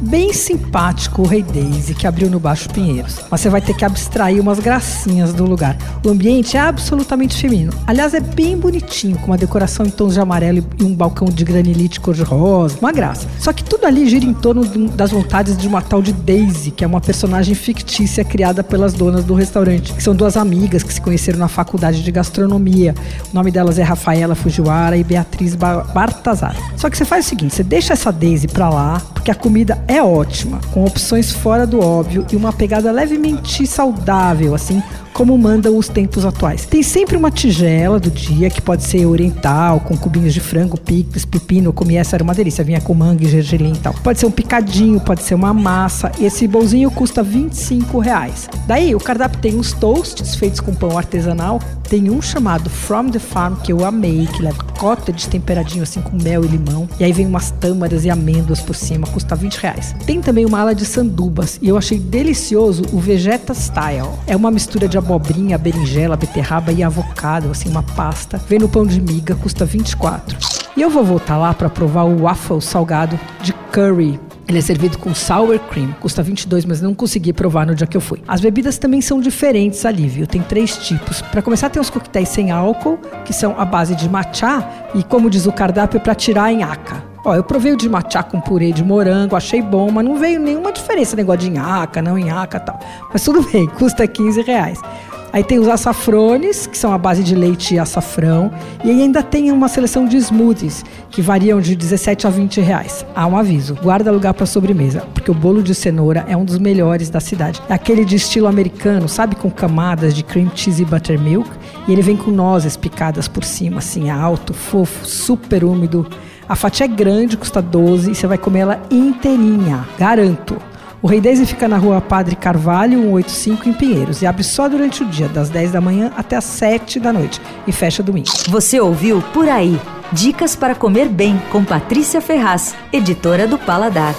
bem simpático o Rei Daisy, que abriu no Baixo Pinheiros. Mas você vai ter que abstrair umas gracinhas do lugar. O ambiente é absolutamente feminino. Aliás, é bem bonitinho, com uma decoração em tons de amarelo e um balcão de granilite cor-de-rosa. Uma graça. Só que tudo ali gira em torno das vontades de uma tal de Daisy, que é uma personagem fictícia criada pelas donas do restaurante, que são duas amigas que se conheceram na faculdade de gastronomia. O nome delas é Rafaela Fujiwara e Beatriz Bartazar. Só que você faz o seguinte, você deixa essa Daisy pra lá, porque a comida é ótima, com opções fora do óbvio e uma pegada levemente saudável, assim, como mandam os tempos atuais. Tem sempre uma tigela do dia, que pode ser oriental, com cubinhos de frango, picles, pepino. Eu comi essa, era uma delícia, vinha com manga e gergelim e tal. Pode ser um picadinho, pode ser uma massa. Esse bolzinho custa 25 reais. Daí, o cardápio tem uns toasts feitos com pão artesanal. Tem um chamado From the Farm, que eu amei, que leva cottage temperadinho assim com mel e limão. E aí vem umas tâmaras e amêndoas por cima, custa 20 reais. Tem também uma ala de sandubas, e eu achei delicioso o Vegeta Style. É uma mistura de abobrinha, berinjela, beterraba e avocado, assim, uma pasta. Vem no pão de miga, custa 24. E eu vou voltar lá para provar o waffle salgado de curry. Ele é servido com sour cream, custa 22, mas não consegui provar no dia que eu fui. As bebidas também são diferentes ali, viu? Tem três tipos. Para começar, tem os coquetéis sem álcool, que são a base de matcha e, como diz o cardápio, para tirar a nhaca. Ó, eu provei o de matcha com purê de morango, achei bom, mas não veio nenhuma diferença, negócio de nhaca, não nhaca tal. Mas tudo bem, custa 15 reais. Aí tem os açafrones, que são a base de leite e açafrão. E aí ainda tem uma seleção de smoothies, que variam de 17 a 20 reais. Há um aviso, guarda lugar para sobremesa, porque o bolo de cenoura é um dos melhores da cidade. É aquele de estilo americano, sabe, com camadas de cream cheese e buttermilk. E ele vem com nozes picadas por cima, assim, alto, fofo, super úmido. A fatia é grande, custa 12 e você vai comer ela inteirinha, garanto. O Rei Daisy fica na rua Padre Carvalho, 185, em Pinheiros, e abre só durante o dia, das 10 da manhã até as 7 da noite, e fecha domingo. Você ouviu Por Aí. Dicas para comer bem com Patrícia Ferraz, editora do Paladar.